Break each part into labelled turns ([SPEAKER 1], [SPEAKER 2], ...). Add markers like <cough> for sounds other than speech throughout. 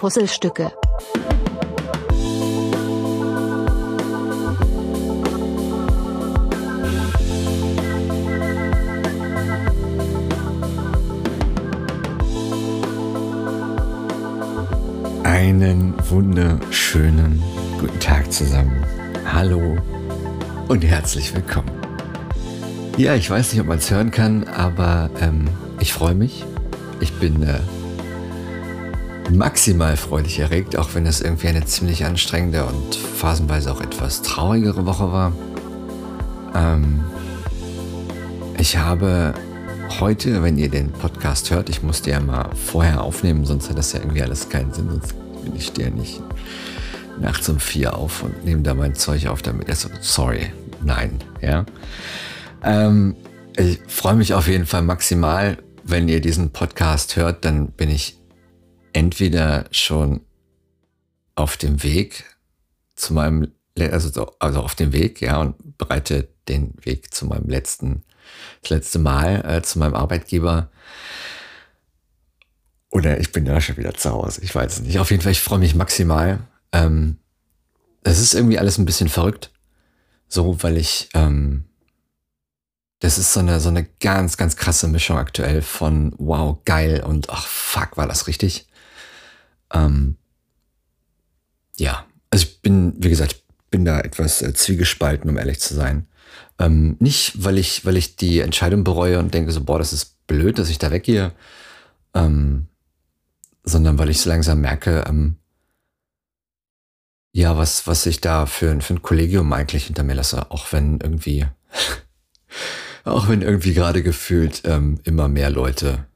[SPEAKER 1] Puzzlestücke.
[SPEAKER 2] Einen wunderschönen guten Tag zusammen. Hallo und herzlich willkommen. Ja, ich weiß nicht, ob man es hören kann, aber ähm, ich freue mich. Ich bin äh, maximal freudig erregt, auch wenn es irgendwie eine ziemlich anstrengende und phasenweise auch etwas traurigere Woche war. Ähm, ich habe heute, wenn ihr den Podcast hört, ich musste ja mal vorher aufnehmen, sonst hat das ja irgendwie alles keinen Sinn, sonst bin ich stehe nicht nachts um vier auf und nehme da mein Zeug auf damit. Also, sorry, nein, ja. Ähm, ich freue mich auf jeden Fall maximal, wenn ihr diesen Podcast hört, dann bin ich entweder schon auf dem Weg zu meinem, also, also auf dem Weg, ja, und bereite den Weg zu meinem letzten, das letzte Mal äh, zu meinem Arbeitgeber. Oder ich bin da schon wieder zu Hause. Ich weiß es nicht. Auf jeden Fall, ich freue mich maximal. Ähm, es ist irgendwie alles ein bisschen verrückt. So, weil ich, ähm, das ist so eine, so eine ganz, ganz krasse Mischung aktuell von wow, geil und ach fuck, war das richtig. Ähm, ja, also ich bin, wie gesagt, bin da etwas äh, zwiegespalten, um ehrlich zu sein. Ähm, nicht, weil ich, weil ich die Entscheidung bereue und denke so, boah, das ist blöd, dass ich da weggehe, ähm, sondern weil ich so langsam merke, ähm, ja, was, was ich da für, für ein Kollegium eigentlich hinter mir lasse, auch wenn irgendwie, <laughs> auch wenn irgendwie gerade gefühlt ähm, immer mehr Leute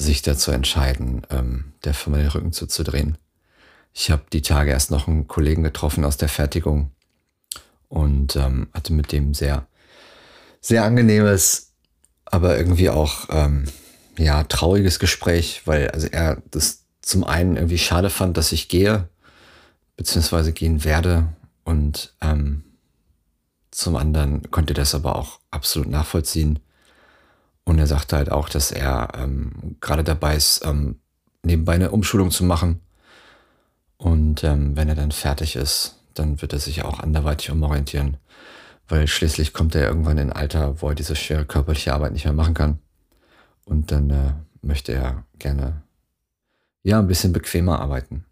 [SPEAKER 2] sich dazu entscheiden, ähm, der Firma den Rücken zuzudrehen. Ich habe die Tage erst noch einen Kollegen getroffen aus der Fertigung und ähm, hatte mit dem sehr, sehr angenehmes, aber irgendwie auch ähm, ja trauriges Gespräch, weil also er das zum einen irgendwie schade fand, dass ich gehe, beziehungsweise gehen werde. Und ähm, zum anderen konnte das aber auch absolut nachvollziehen. Und er sagte halt auch, dass er ähm, gerade dabei ist, ähm, nebenbei eine Umschulung zu machen. Und ähm, wenn er dann fertig ist, dann wird er sich auch anderweitig umorientieren. Weil schließlich kommt er irgendwann in ein Alter, wo er diese schwere körperliche Arbeit nicht mehr machen kann. Und dann äh, möchte er gerne ja ein bisschen bequemer arbeiten.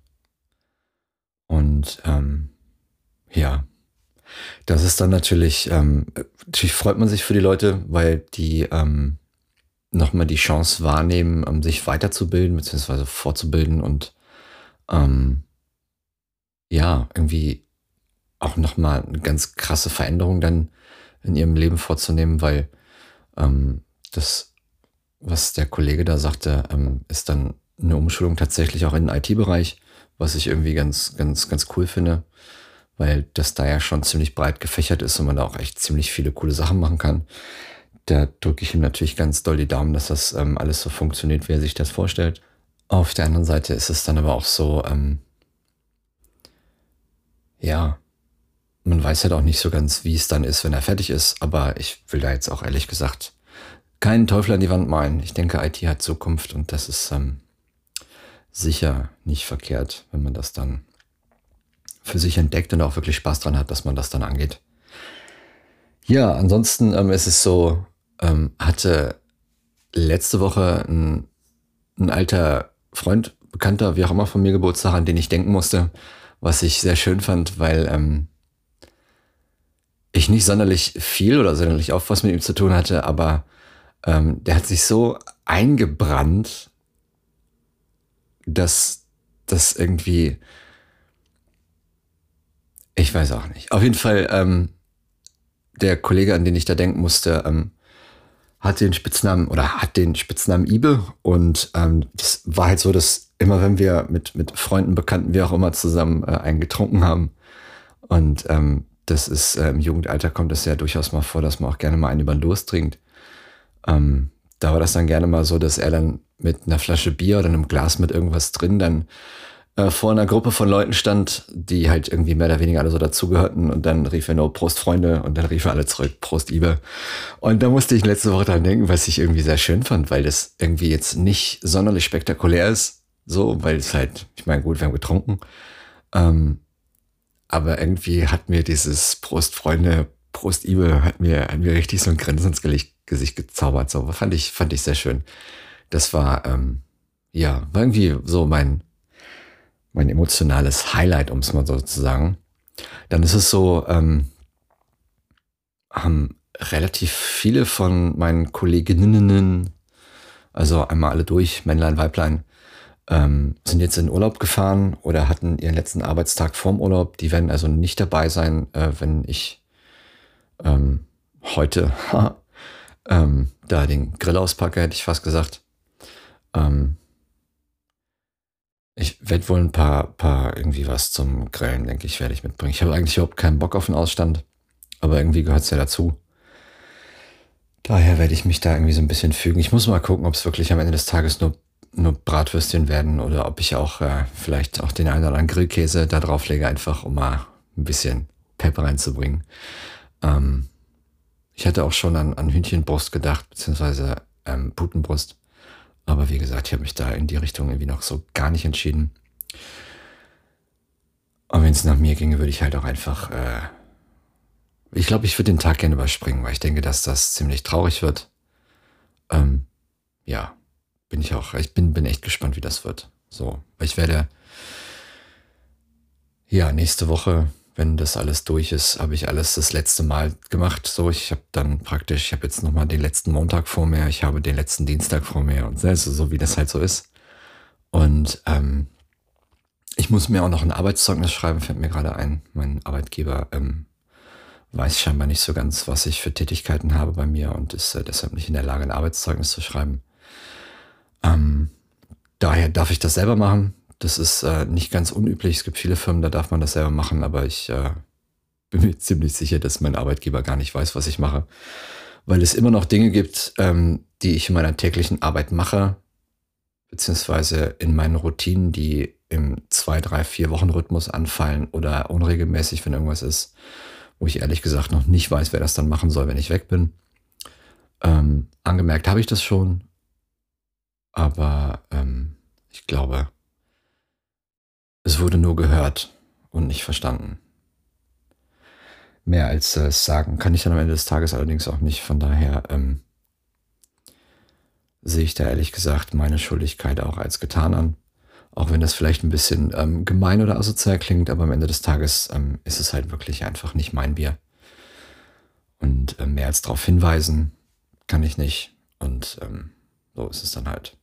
[SPEAKER 2] Und ähm, ja, das ist dann natürlich, ähm, natürlich freut man sich für die Leute, weil die ähm, nochmal die Chance wahrnehmen, um sich weiterzubilden, beziehungsweise fortzubilden und ähm, ja, irgendwie auch nochmal eine ganz krasse Veränderung dann in ihrem Leben vorzunehmen, weil ähm, das, was der Kollege da sagte, ähm, ist dann eine Umschulung tatsächlich auch in den IT-Bereich was ich irgendwie ganz, ganz, ganz cool finde, weil das da ja schon ziemlich breit gefächert ist und man da auch echt ziemlich viele coole Sachen machen kann. Da drücke ich ihm natürlich ganz doll die Daumen, dass das ähm, alles so funktioniert, wie er sich das vorstellt. Auf der anderen Seite ist es dann aber auch so, ähm, ja, man weiß halt auch nicht so ganz, wie es dann ist, wenn er fertig ist, aber ich will da jetzt auch ehrlich gesagt keinen Teufel an die Wand malen. Ich denke, IT hat Zukunft und das ist ähm, sicher nicht verkehrt, wenn man das dann für sich entdeckt und auch wirklich Spaß dran hat, dass man das dann angeht. Ja, ansonsten ähm, ist es so, ähm, hatte letzte Woche ein, ein alter Freund, Bekannter, wie auch immer von mir Geburtstag, an den ich denken musste, was ich sehr schön fand, weil ähm, ich nicht sonderlich viel oder sonderlich oft was mit ihm zu tun hatte, aber ähm, der hat sich so eingebrannt dass das irgendwie, ich weiß auch nicht. Auf jeden Fall, ähm, der Kollege, an den ich da denken musste, ähm, hat den Spitznamen oder hat den Spitznamen Ibe und ähm, das war halt so, dass immer wenn wir mit, mit Freunden, Bekannten, wie auch immer zusammen äh, einen getrunken haben und ähm, das ist äh, im Jugendalter kommt es ja durchaus mal vor, dass man auch gerne mal einen über den Durst trinkt. Ähm, da war das dann gerne mal so, dass er dann mit einer Flasche Bier oder einem Glas mit irgendwas drin dann äh, vor einer Gruppe von Leuten stand, die halt irgendwie mehr oder weniger alle so dazugehörten und dann rief er nur Prost Freunde und dann rief er alle zurück Prost Ibe. Und da musste ich letzte Woche dran denken, was ich irgendwie sehr schön fand, weil das irgendwie jetzt nicht sonderlich spektakulär ist, so, weil es halt, ich meine, gut, wir haben getrunken. Ähm, aber irgendwie hat mir dieses Prost Freunde, Prost Ibe, hat mir, hat mir richtig so ein Grinsen ins Gesicht gezaubert. So, fand ich, fand ich sehr schön. Das war, ähm, ja, war irgendwie so mein, mein emotionales Highlight, um es mal so zu sagen. Dann ist es so, ähm, haben relativ viele von meinen Kolleginnen, also einmal alle durch, Männlein, Weiblein, ähm, sind jetzt in Urlaub gefahren oder hatten ihren letzten Arbeitstag vorm Urlaub. Die werden also nicht dabei sein, äh, wenn ich ähm, heute <laughs> ähm, da den Grill auspacke, hätte ich fast gesagt. Ähm, ich werde wohl ein paar, paar irgendwie was zum Grillen, denke ich, werde ich mitbringen. Ich habe eigentlich überhaupt keinen Bock auf den Ausstand, aber irgendwie gehört es ja dazu. Daher werde ich mich da irgendwie so ein bisschen fügen. Ich muss mal gucken, ob es wirklich am Ende des Tages nur, nur Bratwürstchen werden oder ob ich auch äh, vielleicht auch den einen oder anderen Grillkäse da drauf lege, einfach um mal ein bisschen Pepper reinzubringen. Ähm, ich hatte auch schon an, an Hühnchenbrust gedacht, beziehungsweise ähm, Putenbrust. Aber wie gesagt, ich habe mich da in die Richtung irgendwie noch so gar nicht entschieden. Und wenn es nach mir ginge, würde ich halt auch einfach, äh, ich glaube, ich würde den Tag gerne überspringen, weil ich denke, dass das ziemlich traurig wird. Ähm, ja, bin ich auch, ich bin, bin echt gespannt, wie das wird. So, ich werde, ja, nächste Woche wenn das alles durch ist, habe ich alles das letzte Mal gemacht. So, ich habe dann praktisch, ich habe jetzt nochmal den letzten Montag vor mir, ich habe den letzten Dienstag vor mir und also so wie das halt so ist. Und ähm, ich muss mir auch noch ein Arbeitszeugnis schreiben, fällt mir gerade ein. Mein Arbeitgeber ähm, weiß scheinbar nicht so ganz, was ich für Tätigkeiten habe bei mir und ist äh, deshalb nicht in der Lage, ein Arbeitszeugnis zu schreiben. Ähm, daher darf ich das selber machen. Das ist äh, nicht ganz unüblich. Es gibt viele Firmen, da darf man das selber machen, aber ich äh, bin mir <laughs> ziemlich sicher, dass mein Arbeitgeber gar nicht weiß, was ich mache. Weil es immer noch Dinge gibt, ähm, die ich in meiner täglichen Arbeit mache, beziehungsweise in meinen Routinen, die im zwei, drei, vier Wochen Rhythmus anfallen oder unregelmäßig, wenn irgendwas ist, wo ich ehrlich gesagt noch nicht weiß, wer das dann machen soll, wenn ich weg bin. Ähm, angemerkt habe ich das schon, aber ähm, ich glaube, es wurde nur gehört und nicht verstanden. Mehr als äh, sagen kann ich dann am Ende des Tages allerdings auch nicht. Von daher ähm, sehe ich da ehrlich gesagt meine Schuldigkeit auch als getan an. Auch wenn das vielleicht ein bisschen ähm, gemein oder asozial klingt, aber am Ende des Tages ähm, ist es halt wirklich einfach nicht mein Bier. Und äh, mehr als darauf hinweisen kann ich nicht. Und ähm, so ist es dann halt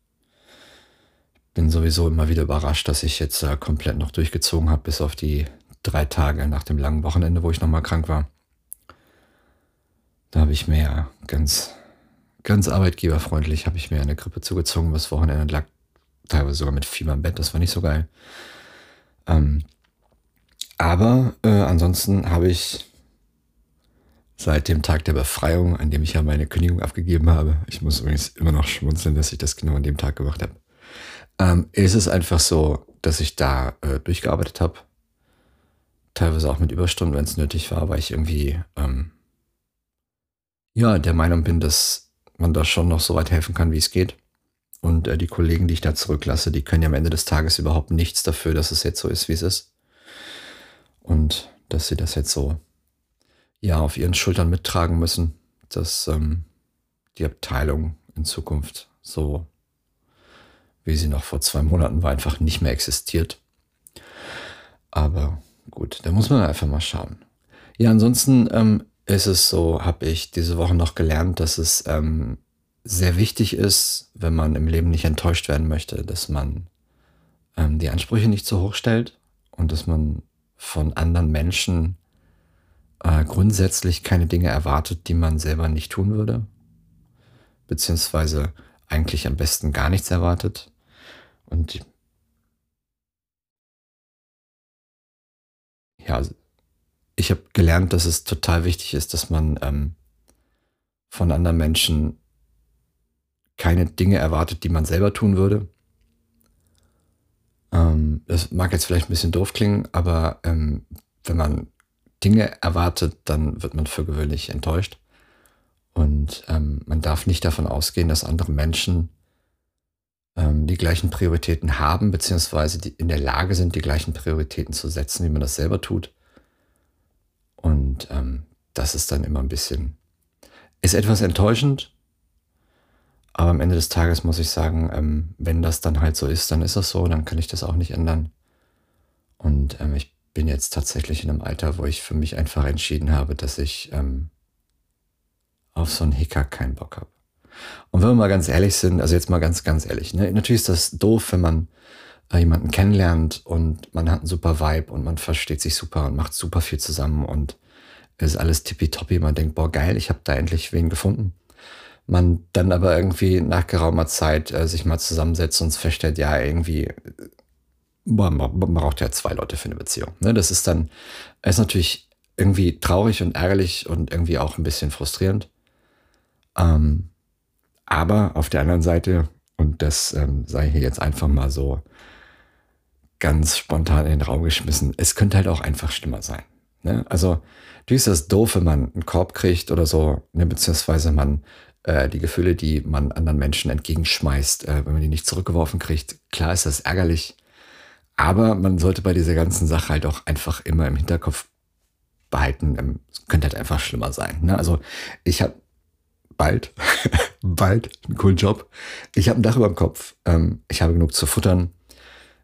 [SPEAKER 2] bin sowieso immer wieder überrascht, dass ich jetzt äh, komplett noch durchgezogen habe, bis auf die drei Tage nach dem langen Wochenende, wo ich nochmal krank war. Da habe ich mir ja ganz, ganz arbeitgeberfreundlich, habe ich mir eine Grippe zugezogen, das Wochenende lag teilweise sogar mit Fieber im Bett, das war nicht so geil. Ähm, aber äh, ansonsten habe ich seit dem Tag der Befreiung, an dem ich ja meine Kündigung abgegeben habe, ich muss übrigens immer noch schmunzeln, dass ich das genau an dem Tag gemacht habe, ähm, ist es einfach so, dass ich da äh, durchgearbeitet habe. Teilweise auch mit Überstunden, wenn es nötig war, weil ich irgendwie ähm, ja der Meinung bin, dass man da schon noch so weit helfen kann, wie es geht. Und äh, die Kollegen, die ich da zurücklasse, die können ja am Ende des Tages überhaupt nichts dafür, dass es jetzt so ist, wie es ist. Und dass sie das jetzt so ja auf ihren Schultern mittragen müssen, dass ähm, die Abteilung in Zukunft so wie sie noch vor zwei Monaten war, einfach nicht mehr existiert. Aber gut, da muss man einfach mal schauen. Ja, ansonsten ähm, ist es so, habe ich diese Woche noch gelernt, dass es ähm, sehr wichtig ist, wenn man im Leben nicht enttäuscht werden möchte, dass man ähm, die Ansprüche nicht zu hoch stellt und dass man von anderen Menschen äh, grundsätzlich keine Dinge erwartet, die man selber nicht tun würde, beziehungsweise eigentlich am besten gar nichts erwartet. Und ja, ich habe gelernt, dass es total wichtig ist, dass man ähm, von anderen Menschen keine Dinge erwartet, die man selber tun würde. Ähm, das mag jetzt vielleicht ein bisschen doof klingen, aber ähm, wenn man Dinge erwartet, dann wird man für gewöhnlich enttäuscht. Und ähm, man darf nicht davon ausgehen, dass andere Menschen die gleichen Prioritäten haben, beziehungsweise die in der Lage sind, die gleichen Prioritäten zu setzen, wie man das selber tut. Und ähm, das ist dann immer ein bisschen, ist etwas enttäuschend, aber am Ende des Tages muss ich sagen, ähm, wenn das dann halt so ist, dann ist das so, dann kann ich das auch nicht ändern. Und ähm, ich bin jetzt tatsächlich in einem Alter, wo ich für mich einfach entschieden habe, dass ich ähm, auf so einen Hickhack keinen Bock habe. Und wenn wir mal ganz ehrlich sind, also jetzt mal ganz, ganz ehrlich, ne? natürlich ist das doof, wenn man äh, jemanden kennenlernt und man hat einen super Vibe und man versteht sich super und macht super viel zusammen und ist alles tippitoppi. Man denkt, boah, geil, ich habe da endlich wen gefunden. Man dann aber irgendwie nach geraumer Zeit äh, sich mal zusammensetzt und feststellt, ja, irgendwie, man, man braucht ja zwei Leute für eine Beziehung. Ne? Das ist dann, ist natürlich irgendwie traurig und ärgerlich und irgendwie auch ein bisschen frustrierend. Ähm, aber auf der anderen Seite, und das ähm, sei hier jetzt einfach mal so ganz spontan in den Raum geschmissen, es könnte halt auch einfach schlimmer sein. Ne? Also, natürlich ist das doof, wenn man einen Korb kriegt oder so, ne? beziehungsweise man äh, die Gefühle, die man anderen Menschen entgegenschmeißt, äh, wenn man die nicht zurückgeworfen kriegt. Klar ist das ärgerlich, aber man sollte bei dieser ganzen Sache halt auch einfach immer im Hinterkopf behalten, ähm, es könnte halt einfach schlimmer sein. Ne? Also ich habe bald, bald einen coolen Job. Ich habe ein Dach über dem Kopf. Ähm, ich habe genug zu futtern.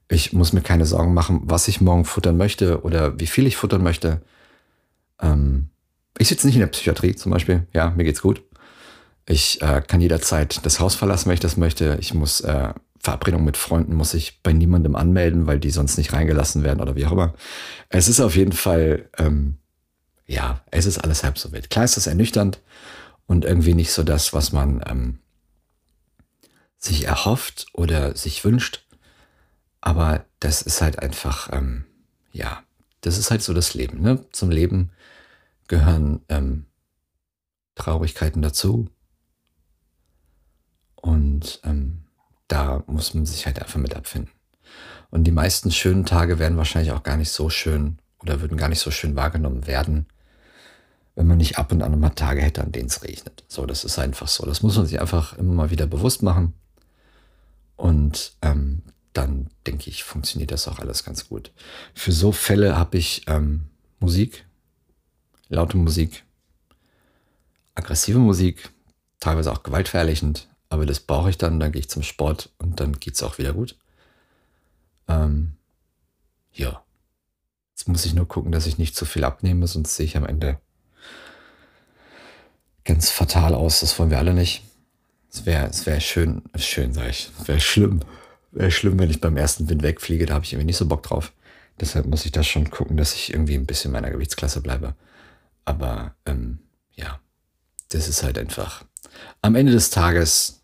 [SPEAKER 2] Ich muss mir keine Sorgen machen, was ich morgen futtern möchte oder wie viel ich futtern möchte. Ähm, ich sitze nicht in der Psychiatrie zum Beispiel. Ja, mir geht's gut. Ich äh, kann jederzeit das Haus verlassen, wenn ich das möchte. Ich muss äh, Verabredungen mit Freunden muss ich bei niemandem anmelden, weil die sonst nicht reingelassen werden oder wie auch immer. Es ist auf jeden Fall, ähm, ja, es ist alles halb so wild. Klar ist das ernüchternd und irgendwie nicht so das, was man ähm, sich erhofft oder sich wünscht. Aber das ist halt einfach, ähm, ja, das ist halt so das Leben. Ne? Zum Leben gehören ähm, Traurigkeiten dazu. Und ähm, da muss man sich halt einfach mit abfinden. Und die meisten schönen Tage werden wahrscheinlich auch gar nicht so schön oder würden gar nicht so schön wahrgenommen werden, wenn man nicht ab und an mal Tage hätte, an denen es regnet. So, das ist einfach so. Das muss man sich einfach immer mal wieder bewusst machen. Und ähm, dann denke ich, funktioniert das auch alles ganz gut. Für so Fälle habe ich ähm, Musik, laute Musik, aggressive Musik, teilweise auch gewaltverherrlichend, aber das brauche ich dann, dann gehe ich zum Sport und dann geht es auch wieder gut. Ähm, ja. Jetzt muss ich nur gucken, dass ich nicht zu viel abnehme, sonst sehe ich am Ende ganz fatal aus. Das wollen wir alle nicht. Es wäre es wär schön, schön sage ich, wäre schlimm. Wäre schlimm, wenn ich beim ersten Wind wegfliege, da habe ich irgendwie nicht so Bock drauf. Deshalb muss ich da schon gucken, dass ich irgendwie ein bisschen meiner Gewichtsklasse bleibe. Aber ähm, ja, das ist halt einfach. Am Ende des Tages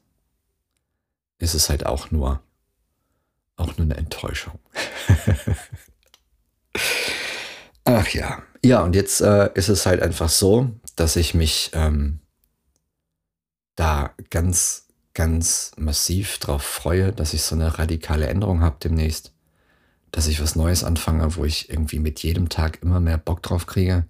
[SPEAKER 2] ist es halt auch nur, auch nur eine Enttäuschung. <laughs> Ach ja. Ja, und jetzt äh, ist es halt einfach so, dass ich mich ähm, da ganz, ganz massiv drauf freue, dass ich so eine radikale Änderung habe demnächst. Dass ich was Neues anfange, wo ich irgendwie mit jedem Tag immer mehr Bock drauf kriege.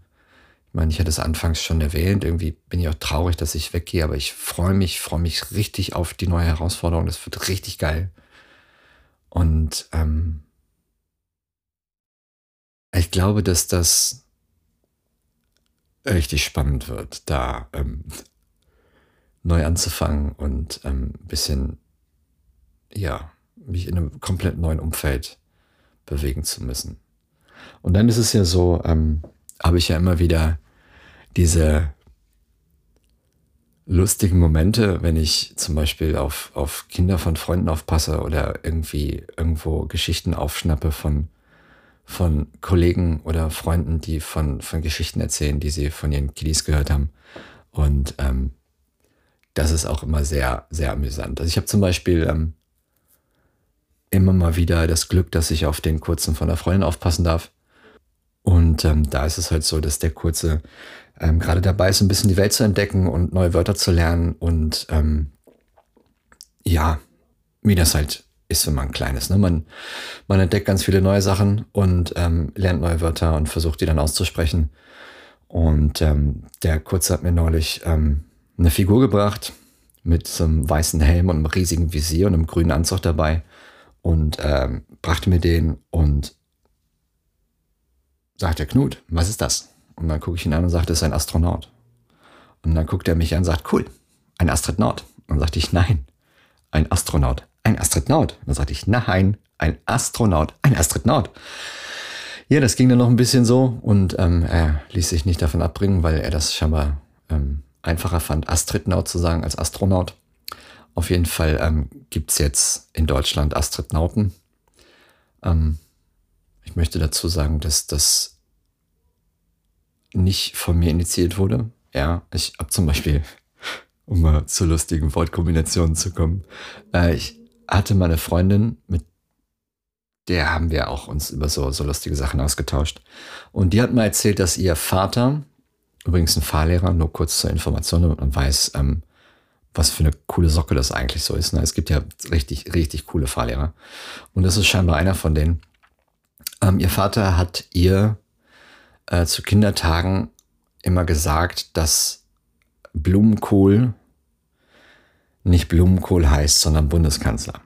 [SPEAKER 2] Ich meine, ich hatte es anfangs schon erwähnt, irgendwie bin ich auch traurig, dass ich weggehe, aber ich freue mich, freue mich richtig auf die neue Herausforderung. Das wird richtig geil. Und ähm, ich glaube, dass das richtig spannend wird, da ähm, neu anzufangen und ähm, bisschen, ja, mich in einem komplett neuen Umfeld bewegen zu müssen. Und dann ist es ja so, ähm, habe ich ja immer wieder diese lustigen Momente, wenn ich zum Beispiel auf, auf Kinder von Freunden aufpasse oder irgendwie irgendwo Geschichten aufschnappe von von Kollegen oder Freunden, die von, von Geschichten erzählen, die sie von ihren Kiddies gehört haben. Und ähm, das ist auch immer sehr, sehr amüsant. Also ich habe zum Beispiel ähm, immer mal wieder das Glück, dass ich auf den Kurzen von der Freundin aufpassen darf. Und ähm, da ist es halt so, dass der Kurze ähm, gerade dabei ist, ein bisschen die Welt zu entdecken und neue Wörter zu lernen. Und ähm, ja, wie das halt ist, wenn man klein ist. Ne? Man, man entdeckt ganz viele neue Sachen und ähm, lernt neue Wörter und versucht die dann auszusprechen. Und ähm, der Kurze hat mir neulich ähm, eine Figur gebracht mit so einem weißen Helm und einem riesigen Visier und einem grünen Anzug dabei und ähm, brachte mir den und sagte, Knut, was ist das? Und dann gucke ich ihn an und sagte, es ist ein Astronaut. Und dann guckt er mich an und sagt, cool, ein Astronaut. Und dann sagte ich, nein, ein Astronaut, ein Astronaut. Und dann sagte ich, nein, ein Astronaut, ein Astronaut. Ja, das ging dann noch ein bisschen so und ähm, er ließ sich nicht davon abbringen, weil er das scheinbar ähm, einfacher fand, Astridnaut zu sagen als Astronaut. Auf jeden Fall ähm, gibt es jetzt in Deutschland Astridnauten. Ähm, ich möchte dazu sagen, dass das nicht von mir initiiert wurde. Ja, ich habe zum Beispiel, <laughs> um mal zu lustigen Wortkombinationen zu kommen, äh, ich hatte meine Freundin, mit der haben wir auch uns über so, so lustige Sachen ausgetauscht. Und die hat mir erzählt, dass ihr Vater, übrigens ein Fahrlehrer, nur kurz zur Information, damit man weiß, ähm, was für eine coole Socke das eigentlich so ist. Ne? Es gibt ja richtig, richtig coole Fahrlehrer. Und das ist scheinbar einer von denen. Ähm, ihr Vater hat ihr äh, zu Kindertagen immer gesagt, dass Blumenkohl nicht Blumenkohl heißt, sondern Bundeskanzler.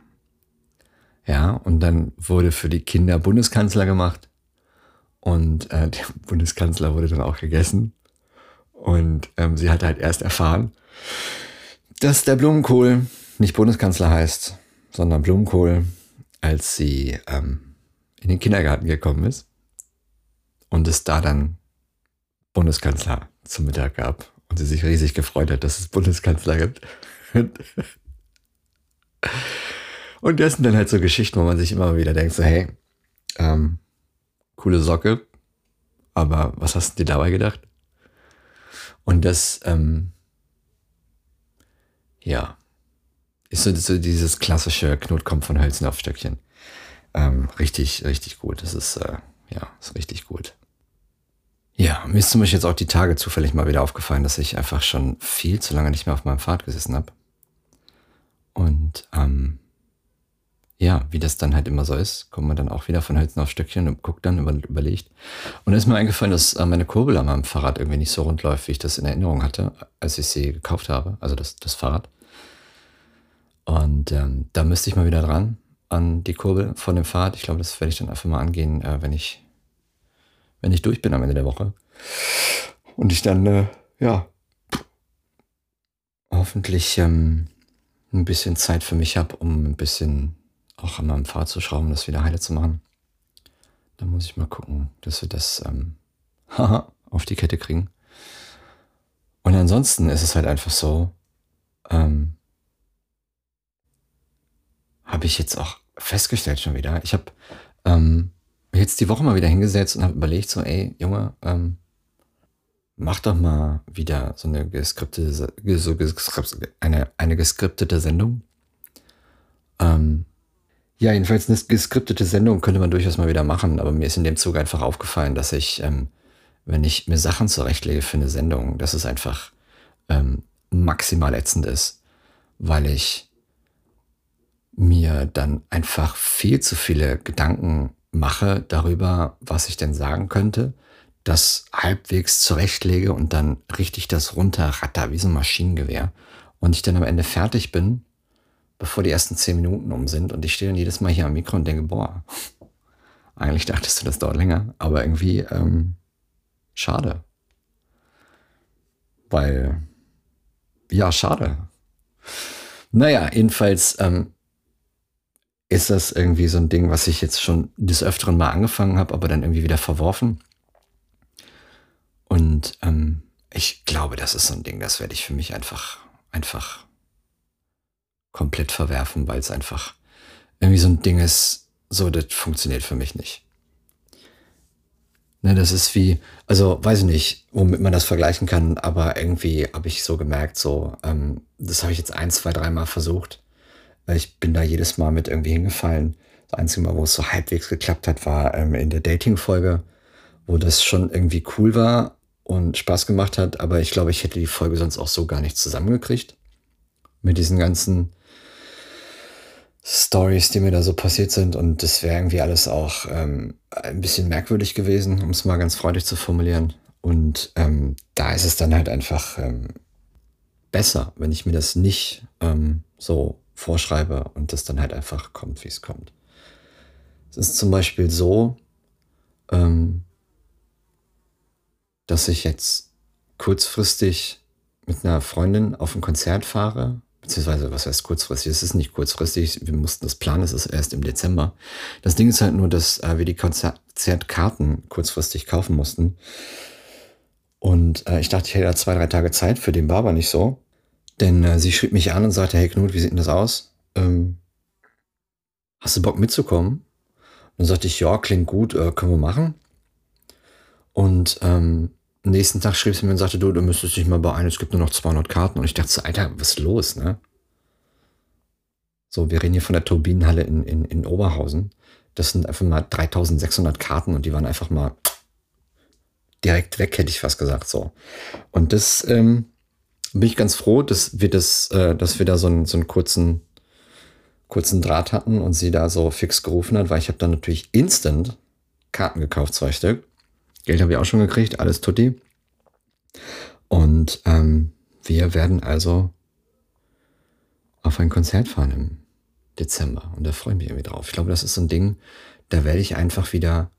[SPEAKER 2] Ja, und dann wurde für die Kinder Bundeskanzler gemacht und äh, <laughs> der Bundeskanzler wurde dann auch gegessen. Und ähm, sie hat halt erst erfahren, dass der Blumenkohl nicht Bundeskanzler heißt, sondern Blumenkohl, als sie ähm, in den Kindergarten gekommen ist und es da dann Bundeskanzler zum Mittag gab und sie sich riesig gefreut hat, dass es Bundeskanzler gibt. Und das sind dann halt so Geschichten, wo man sich immer wieder denkt, so hey, ähm, coole Socke, aber was hast du dir dabei gedacht? Und das, ähm, ja, ist so, so, dieses klassische Knot kommt von Hölzen auf Stöckchen. Ähm, richtig, richtig gut. Das ist, äh, ja, ist richtig gut. Ja, mir ist zum Beispiel jetzt auch die Tage zufällig mal wieder aufgefallen, dass ich einfach schon viel zu lange nicht mehr auf meinem Fahrrad gesessen habe. Und ähm, ja, wie das dann halt immer so ist, kommt man dann auch wieder von Hölzen auf Stöckchen und guckt dann, über, überlegt. Und da ist mir eingefallen, dass äh, meine Kurbel an meinem Fahrrad irgendwie nicht so rund läuft, wie ich das in Erinnerung hatte, als ich sie gekauft habe, also das, das Fahrrad. Und ähm, da müsste ich mal wieder dran an die Kurbel von dem Fahrrad. Ich glaube, das werde ich dann einfach mal angehen, äh, wenn ich wenn ich durch bin am Ende der Woche. Und ich dann, äh, ja, hoffentlich ähm, ein bisschen Zeit für mich habe, um ein bisschen auch an meinem Fahrrad zu schrauben, das wieder heile zu machen. Dann muss ich mal gucken, dass wir das ähm, <laughs> auf die Kette kriegen. Und ansonsten ist es halt einfach so, ähm, habe ich jetzt auch festgestellt schon wieder. Ich habe ähm, jetzt die Woche mal wieder hingesetzt und habe überlegt, so, ey, Junge, ähm, mach doch mal wieder so eine geskriptete, so eine, eine geskriptete Sendung. Ähm, ja, jedenfalls eine geskriptete Sendung könnte man durchaus mal wieder machen, aber mir ist in dem Zug einfach aufgefallen, dass ich, ähm, wenn ich mir Sachen zurechtlege für eine Sendung, dass es einfach ähm, maximal ätzend ist, weil ich mir dann einfach viel zu viele Gedanken mache darüber, was ich denn sagen könnte, das halbwegs zurechtlege und dann richtig das runterratter wie so ein Maschinengewehr und ich dann am Ende fertig bin, bevor die ersten zehn Minuten um sind und ich stehe dann jedes Mal hier am Mikro und denke, boah, eigentlich dachtest du, das dauert länger, aber irgendwie ähm, schade. Weil, ja, schade. Naja, jedenfalls ähm, ist das irgendwie so ein Ding, was ich jetzt schon des Öfteren mal angefangen habe, aber dann irgendwie wieder verworfen. Und ähm, ich glaube, das ist so ein Ding, das werde ich für mich einfach, einfach komplett verwerfen, weil es einfach irgendwie so ein Ding ist, so, das funktioniert für mich nicht. Ne, das ist wie, also weiß ich nicht, womit man das vergleichen kann, aber irgendwie habe ich so gemerkt, so, ähm, das habe ich jetzt ein, zwei, dreimal versucht ich bin da jedes Mal mit irgendwie hingefallen. Das einzige Mal, wo es so halbwegs geklappt hat, war ähm, in der Dating-Folge, wo das schon irgendwie cool war und Spaß gemacht hat. Aber ich glaube, ich hätte die Folge sonst auch so gar nicht zusammengekriegt. Mit diesen ganzen Stories, die mir da so passiert sind. Und das wäre irgendwie alles auch ähm, ein bisschen merkwürdig gewesen, um es mal ganz freundlich zu formulieren. Und ähm, da ist es dann halt einfach, ähm, besser, wenn ich mir das nicht ähm, so vorschreibe und das dann halt einfach kommt, wie es kommt. Es ist zum Beispiel so, ähm, dass ich jetzt kurzfristig mit einer Freundin auf ein Konzert fahre, beziehungsweise was heißt kurzfristig? Es ist nicht kurzfristig, wir mussten das planen, es ist erst im Dezember. Das Ding ist halt nur, dass äh, wir die Konzertkarten kurzfristig kaufen mussten. Und äh, ich dachte, ich hätte da zwei, drei Tage Zeit, für den Barber nicht so. Denn äh, sie schrieb mich an und sagte, hey Knut, wie sieht denn das aus? Ähm, hast du Bock mitzukommen? Und dann sagte ich, ja, klingt gut, äh, können wir machen. Und ähm, nächsten Tag schrieb sie mir und sagte, du, du müsstest dich mal beeilen, es gibt nur noch 200 Karten. Und ich dachte so, Alter, was ist los, ne? So, wir reden hier von der Turbinenhalle in, in, in Oberhausen. Das sind einfach mal 3600 Karten und die waren einfach mal direkt weg, hätte ich fast gesagt, so. Und das ähm, bin ich ganz froh, dass wir das, äh, dass wir da so einen, so einen kurzen, kurzen Draht hatten und sie da so fix gerufen hat, weil ich habe dann natürlich instant Karten gekauft, zwei Stück. Geld habe ich auch schon gekriegt, alles tutti. Und ähm, wir werden also auf ein Konzert fahren im Dezember. Und da freue ich mich irgendwie drauf. Ich glaube, das ist so ein Ding, da werde ich einfach wieder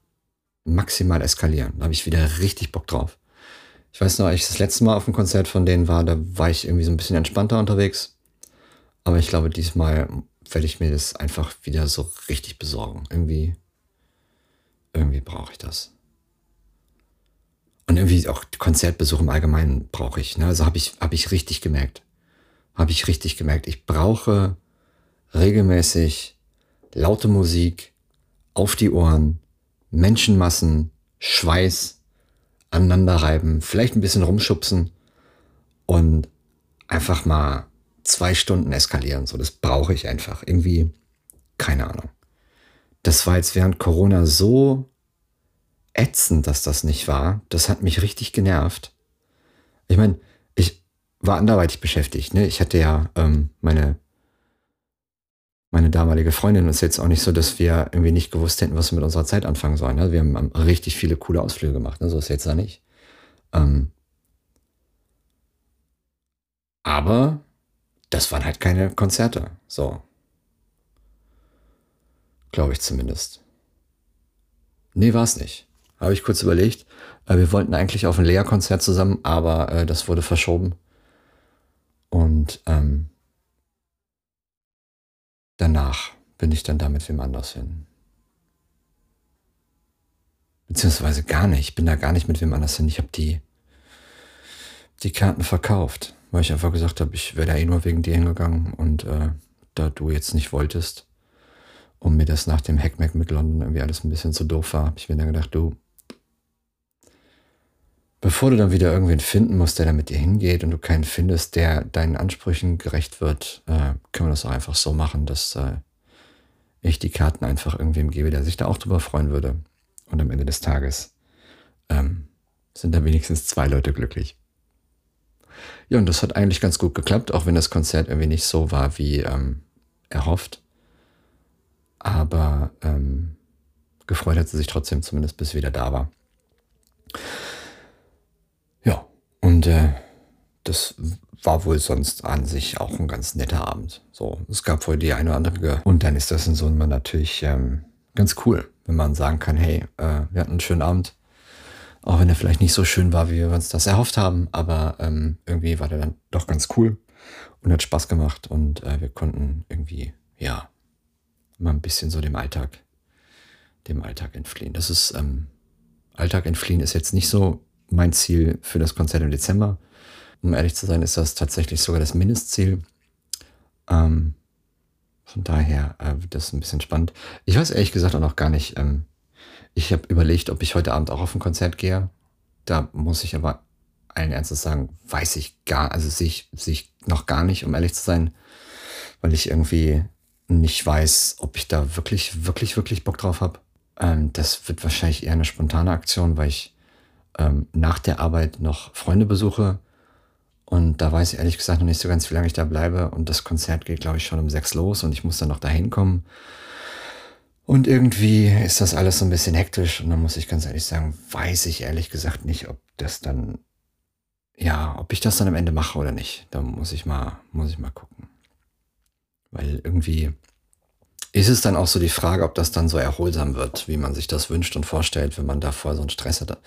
[SPEAKER 2] maximal eskalieren. Da habe ich wieder richtig Bock drauf. Ich weiß noch, als ich das letzte Mal auf einem Konzert von denen war, da war ich irgendwie so ein bisschen entspannter unterwegs. Aber ich glaube, diesmal werde ich mir das einfach wieder so richtig besorgen. Irgendwie, irgendwie brauche ich das. Und irgendwie auch Konzertbesuch im Allgemeinen brauche ich. Ne? Also habe ich, hab ich richtig gemerkt. Habe ich richtig gemerkt. Ich brauche regelmäßig laute Musik auf die Ohren, Menschenmassen, Schweiß, aneinanderreiben, vielleicht ein bisschen rumschubsen und einfach mal zwei Stunden eskalieren. So, das brauche ich einfach. Irgendwie, keine Ahnung. Das war jetzt während Corona so ätzend, dass das nicht war. Das hat mich richtig genervt. Ich meine, ich war anderweitig beschäftigt. Ne? Ich hatte ja ähm, meine, meine damalige Freundin. ist jetzt auch nicht so, dass wir irgendwie nicht gewusst hätten, was wir mit unserer Zeit anfangen sollen. Ne? Wir haben richtig viele coole Ausflüge gemacht. Ne? So ist jetzt da nicht. Ähm, aber das waren halt keine Konzerte. So. Glaube ich zumindest. Nee, war es nicht habe ich kurz überlegt. Äh, wir wollten eigentlich auf ein Lea-Konzert zusammen, aber äh, das wurde verschoben. Und ähm, danach bin ich dann da mit wem anders hin. Beziehungsweise gar nicht. Ich bin da gar nicht mit wem anders hin. Ich habe die, die Karten verkauft, weil ich einfach gesagt habe, ich wäre da eh nur wegen dir hingegangen und äh, da du jetzt nicht wolltest und mir das nach dem Hackmack mit London irgendwie alles ein bisschen zu doof war, habe ich mir dann gedacht, du, bevor du dann wieder irgendwen finden musst, der da mit dir hingeht und du keinen findest, der deinen Ansprüchen gerecht wird, äh, können wir das auch einfach so machen, dass äh, ich die Karten einfach irgendwem gebe, der sich da auch drüber freuen würde. Und am Ende des Tages ähm, sind da wenigstens zwei Leute glücklich. Ja, und das hat eigentlich ganz gut geklappt, auch wenn das Konzert irgendwie nicht so war wie ähm, erhofft. Aber ähm, gefreut hat sie sich trotzdem, zumindest bis sie wieder da war. Und äh, das war wohl sonst an sich auch ein ganz netter Abend. So, es gab wohl die eine oder andere. Und dann ist das in so einem natürlich ähm, ganz cool, wenn man sagen kann, hey, äh, wir hatten einen schönen Abend. Auch wenn er vielleicht nicht so schön war, wie wir uns das erhofft haben, aber ähm, irgendwie war der dann doch ganz cool und hat Spaß gemacht und äh, wir konnten irgendwie, ja, mal ein bisschen so dem Alltag, dem Alltag entfliehen. Das ist, ähm, Alltag entfliehen ist jetzt nicht so mein Ziel für das Konzert im Dezember. Um ehrlich zu sein, ist das tatsächlich sogar das Mindestziel. Ähm, von daher äh, wird das ein bisschen spannend. Ich weiß ehrlich gesagt auch noch gar nicht. Ähm, ich habe überlegt, ob ich heute Abend auch auf ein Konzert gehe. Da muss ich aber allen Ernstes sagen, weiß ich gar, also sehe ich, sehe ich noch gar nicht, um ehrlich zu sein, weil ich irgendwie nicht weiß, ob ich da wirklich, wirklich, wirklich Bock drauf habe. Ähm, das wird wahrscheinlich eher eine spontane Aktion, weil ich ähm, nach der Arbeit noch Freunde besuche. Und da weiß ich ehrlich gesagt noch nicht so ganz, wie lange ich da bleibe. Und das Konzert geht, glaube ich, schon um sechs los und ich muss dann noch dahin kommen. Und irgendwie ist das alles so ein bisschen hektisch. Und dann muss ich ganz ehrlich sagen, weiß ich ehrlich gesagt nicht, ob das dann ja, ob ich das dann am Ende mache oder nicht, da muss ich mal, muss ich mal gucken. Weil irgendwie ist es dann auch so die Frage, ob das dann so erholsam wird, wie man sich das wünscht und vorstellt, wenn man davor so einen Stress hatte.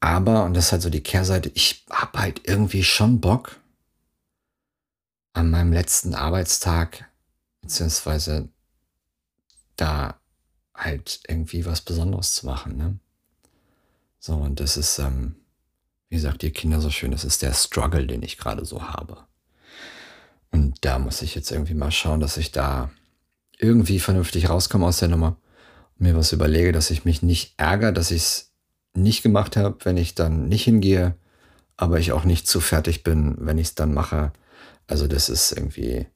[SPEAKER 2] Aber, und das ist halt so die Kehrseite, ich habe halt irgendwie schon Bock, an meinem letzten Arbeitstag, beziehungsweise da halt irgendwie was Besonderes zu machen. Ne? So, und das ist, ähm, wie sagt ihr Kinder so schön, das ist der Struggle, den ich gerade so habe. Und da muss ich jetzt irgendwie mal schauen, dass ich da irgendwie vernünftig rauskomme aus der Nummer und mir was überlege, dass ich mich nicht ärgere, dass ich es nicht gemacht habe, wenn ich dann nicht hingehe, aber ich auch nicht zu fertig bin, wenn ich es dann mache. Also das ist irgendwie,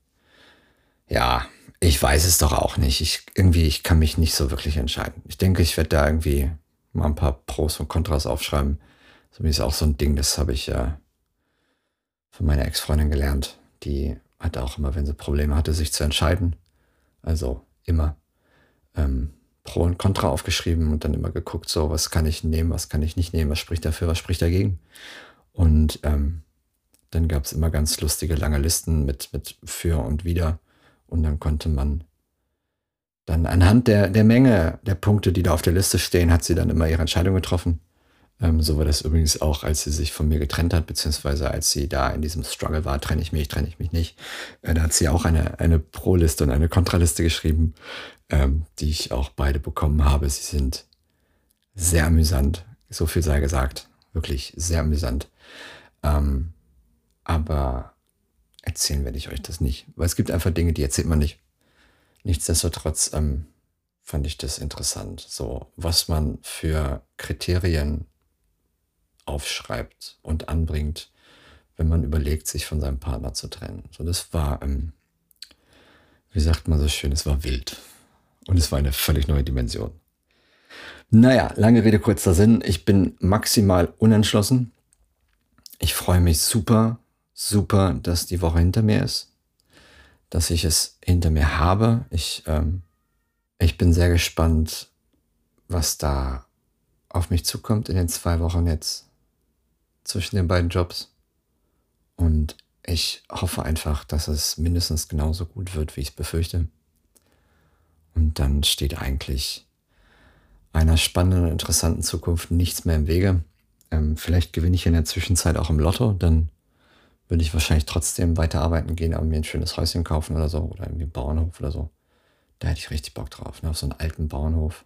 [SPEAKER 2] ja, ich weiß es doch auch nicht. Ich irgendwie, ich kann mich nicht so wirklich entscheiden. Ich denke, ich werde da irgendwie mal ein paar Pros und Kontras aufschreiben. So ist auch so ein Ding, das habe ich ja von meiner Ex-Freundin gelernt. Die hat auch immer, wenn sie Probleme hatte, sich zu entscheiden. Also immer ähm, Pro und Contra aufgeschrieben und dann immer geguckt, so was kann ich nehmen, was kann ich nicht nehmen, was spricht dafür, was spricht dagegen. Und ähm, dann gab es immer ganz lustige lange Listen mit, mit für und wider. Und dann konnte man dann anhand der, der Menge der Punkte, die da auf der Liste stehen, hat sie dann immer ihre Entscheidung getroffen. Ähm, so war das übrigens auch, als sie sich von mir getrennt hat, beziehungsweise als sie da in diesem Struggle war, trenne ich mich, trenne ich mich nicht. Äh, da hat sie auch eine, eine Pro-Liste und eine Kontraliste geschrieben, ähm, die ich auch beide bekommen habe. Sie sind sehr amüsant, so viel sei gesagt. Wirklich sehr amüsant. Ähm, aber erzählen werde ich euch das nicht, weil es gibt einfach Dinge, die erzählt man nicht. Nichtsdestotrotz ähm, fand ich das interessant, so was man für Kriterien aufschreibt und anbringt, wenn man überlegt, sich von seinem Partner zu trennen. So, das war, ähm, wie sagt man so schön, es war wild. Und es war eine völlig neue Dimension. Naja, lange Rede, kurzer Sinn. Ich bin maximal unentschlossen. Ich freue mich super, super, dass die Woche hinter mir ist. Dass ich es hinter mir habe. Ich, ähm, ich bin sehr gespannt, was da auf mich zukommt in den zwei Wochen jetzt zwischen den beiden Jobs. Und ich hoffe einfach, dass es mindestens genauso gut wird, wie ich es befürchte. Und dann steht eigentlich einer spannenden und interessanten Zukunft nichts mehr im Wege. Ähm, vielleicht gewinne ich in der Zwischenzeit auch im Lotto, dann würde ich wahrscheinlich trotzdem weiterarbeiten gehen, aber mir ein schönes Häuschen kaufen oder so oder irgendwie einen Bauernhof oder so. Da hätte ich richtig Bock drauf, ne? auf so einen alten Bauernhof.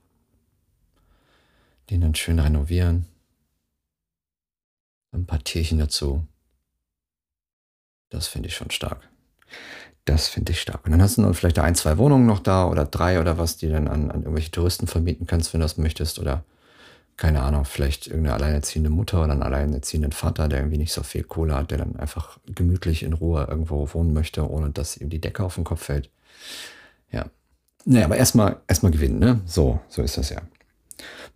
[SPEAKER 2] Den dann schön renovieren. Ein paar Tierchen dazu. Das finde ich schon stark. Das finde ich stark. Und dann hast du noch vielleicht ein, zwei Wohnungen noch da oder drei oder was, die dann an, an irgendwelche Touristen vermieten kannst, wenn du das möchtest. Oder keine Ahnung, vielleicht irgendeine alleinerziehende Mutter oder einen alleinerziehenden Vater, der irgendwie nicht so viel Kohle hat, der dann einfach gemütlich in Ruhe irgendwo wohnen möchte, ohne dass ihm die Decke auf den Kopf fällt. Ja. Naja, aber erstmal erstmal gewinnen, ne? So, so ist das ja.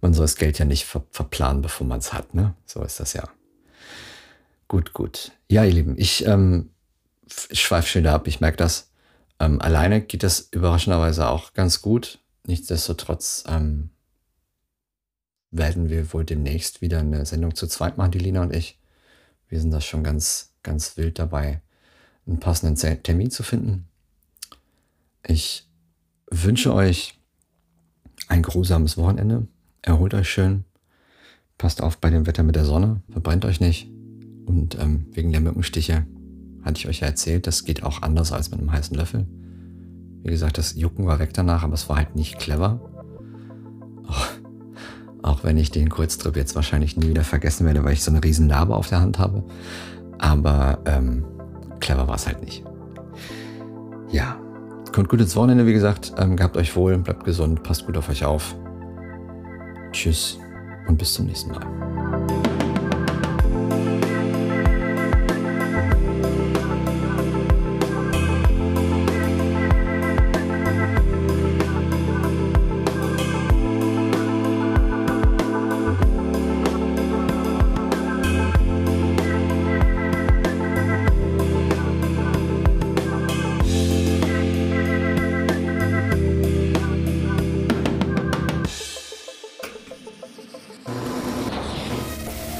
[SPEAKER 2] Man soll das Geld ja nicht ver verplanen, bevor man es hat, ne? So ist das ja. Gut, gut. Ja, ihr Lieben, ich ähm, ich schweife schon ab, ich merke das. Ähm, alleine geht das überraschenderweise auch ganz gut. Nichtsdestotrotz ähm, werden wir wohl demnächst wieder eine Sendung zu zweit machen, die Lina und ich. Wir sind da schon ganz, ganz wild dabei, einen passenden Termin zu finden. Ich wünsche euch ein grusames Wochenende. Erholt euch schön. Passt auf bei dem Wetter mit der Sonne. Verbrennt euch nicht. Und ähm, wegen der Mückenstiche hatte ich euch ja erzählt, das geht auch anders als mit einem heißen Löffel. Wie gesagt, das Jucken war weg danach, aber es war halt nicht clever. Auch, auch wenn ich den Kurztrip jetzt wahrscheinlich nie wieder vergessen werde, weil ich so eine riesen Narbe auf der Hand habe. Aber ähm, clever war es halt nicht. Ja, kommt gut ins Wochenende, wie gesagt. Ähm, gehabt euch wohl, bleibt gesund, passt gut auf euch auf. Tschüss und bis zum nächsten Mal.